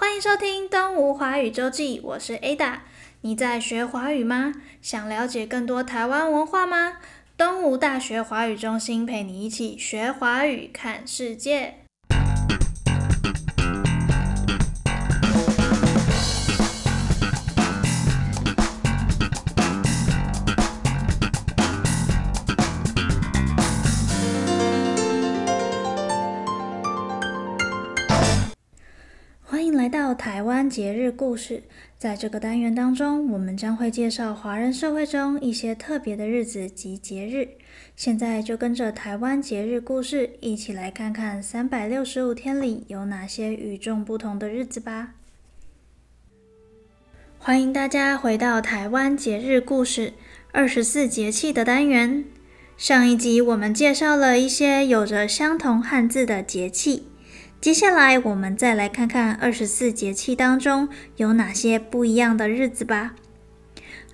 欢迎收听《东吴华语周记》，我是 Ada。你在学华语吗？想了解更多台湾文化吗？东吴大学华语中心陪你一起学华语，看世界。台湾节日故事，在这个单元当中，我们将会介绍华人社会中一些特别的日子及节日。现在就跟着台湾节日故事一起来看看三百六十五天里有哪些与众不同的日子吧。欢迎大家回到台湾节日故事二十四节气的单元。上一集我们介绍了一些有着相同汉字的节气。接下来，我们再来看看二十四节气当中有哪些不一样的日子吧。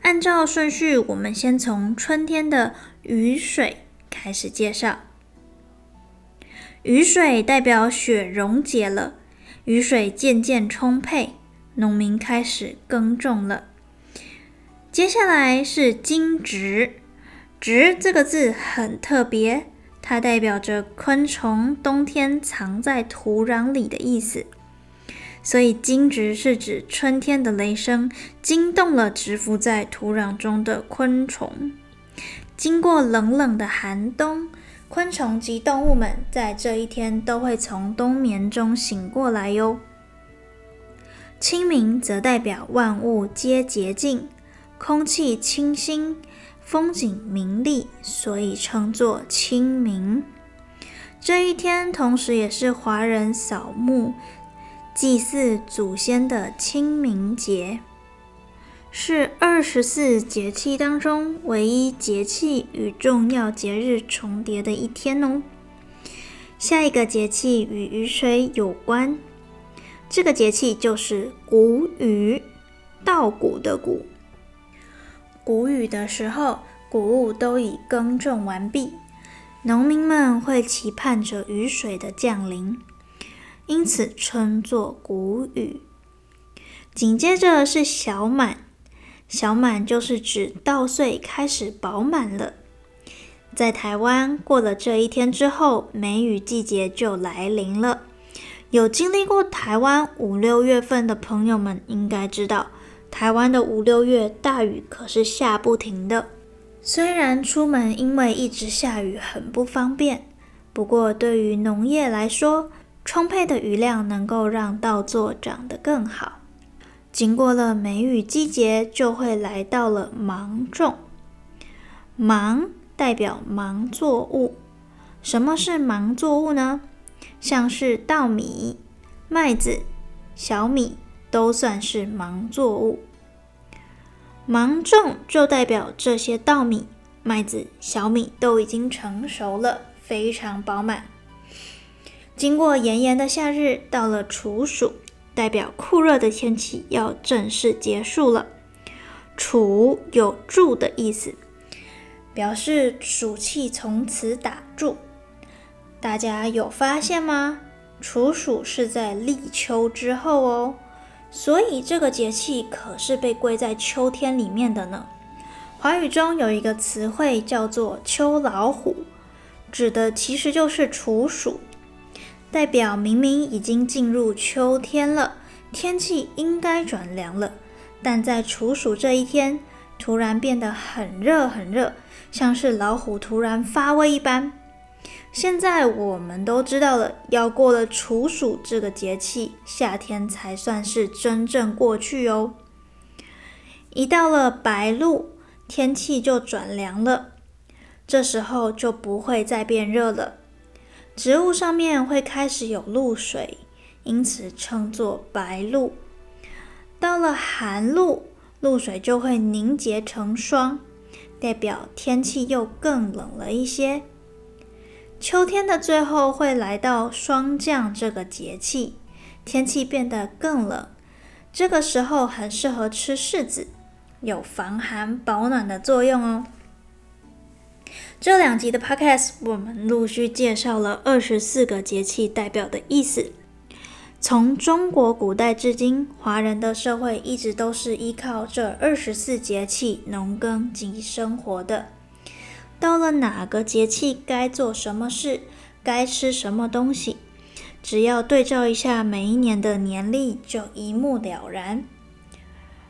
按照顺序，我们先从春天的雨水开始介绍。雨水代表雪溶解了，雨水渐渐充沛，农民开始耕种了。接下来是惊蛰，蛰这个字很特别。它代表着昆虫冬天藏在土壤里的意思，所以惊蛰是指春天的雷声惊动了蛰伏在土壤中的昆虫。经过冷冷的寒冬，昆虫及动物们在这一天都会从冬眠中醒过来哟。清明则代表万物皆洁净，空气清新。风景明丽，所以称作清明。这一天，同时也是华人扫墓、祭祀祖先的清明节，是二十四节气当中唯一节气与重要节日重叠的一天哦。下一个节气与雨水有关，这个节气就是谷雨，稻谷的谷。谷雨的时候，谷物都已耕种完毕，农民们会期盼着雨水的降临，因此称作谷雨。紧接着是小满，小满就是指稻穗开始饱满了。在台湾过了这一天之后，梅雨季节就来临了。有经历过台湾五六月份的朋友们应该知道。台湾的五六月大雨可是下不停的，虽然出门因为一直下雨很不方便，不过对于农业来说，充沛的雨量能够让稻作长得更好。经过了梅雨季节，就会来到了芒种。芒代表芒作物，什么是芒作物呢？像是稻米、麦子、小米。都算是芒作物，芒种就代表这些稻米、麦子、小米都已经成熟了，非常饱满。经过炎炎的夏日，到了处暑，代表酷热的天气要正式结束了。处有住的意思，表示暑气从此打住。大家有发现吗？处暑是在立秋之后哦。所以这个节气可是被归在秋天里面的呢。华语中有一个词汇叫做“秋老虎”，指的其实就是处暑，代表明明已经进入秋天了，天气应该转凉了，但在处暑这一天，突然变得很热很热，像是老虎突然发威一般。现在我们都知道了，要过了处暑这个节气，夏天才算是真正过去哦。一到了白露，天气就转凉了，这时候就不会再变热了，植物上面会开始有露水，因此称作白露。到了寒露，露水就会凝结成霜，代表天气又更冷了一些。秋天的最后会来到霜降这个节气，天气变得更冷。这个时候很适合吃柿子，有防寒保暖的作用哦。这两集的 Podcast 我们陆续介绍了二十四个节气代表的意思。从中国古代至今，华人的社会一直都是依靠这二十四节气农耕及生活的。到了哪个节气该做什么事，该吃什么东西，只要对照一下每一年的年历，就一目了然。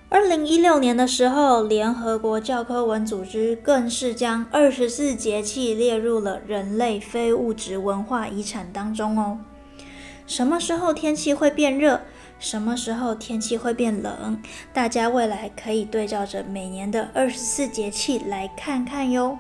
二零一六年的时候，联合国教科文组织更是将二十四节气列入了人类非物质文化遗产当中哦。什么时候天气会变热？什么时候天气会变冷？大家未来可以对照着每年的二十四节气来看看哟。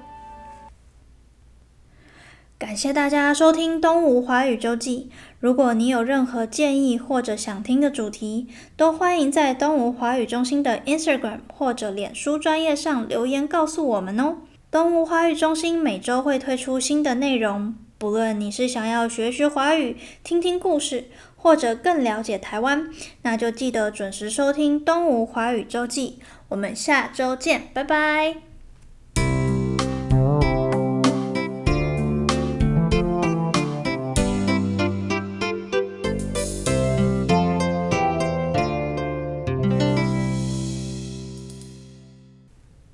感谢大家收听《东吴华语周记》。如果你有任何建议或者想听的主题，都欢迎在东吴华语中心的 Instagram 或者脸书专页上留言告诉我们哦。东吴华语中心每周会推出新的内容，不论你是想要学学华语、听听故事，或者更了解台湾，那就记得准时收听《东吴华语周记》。我们下周见，拜拜。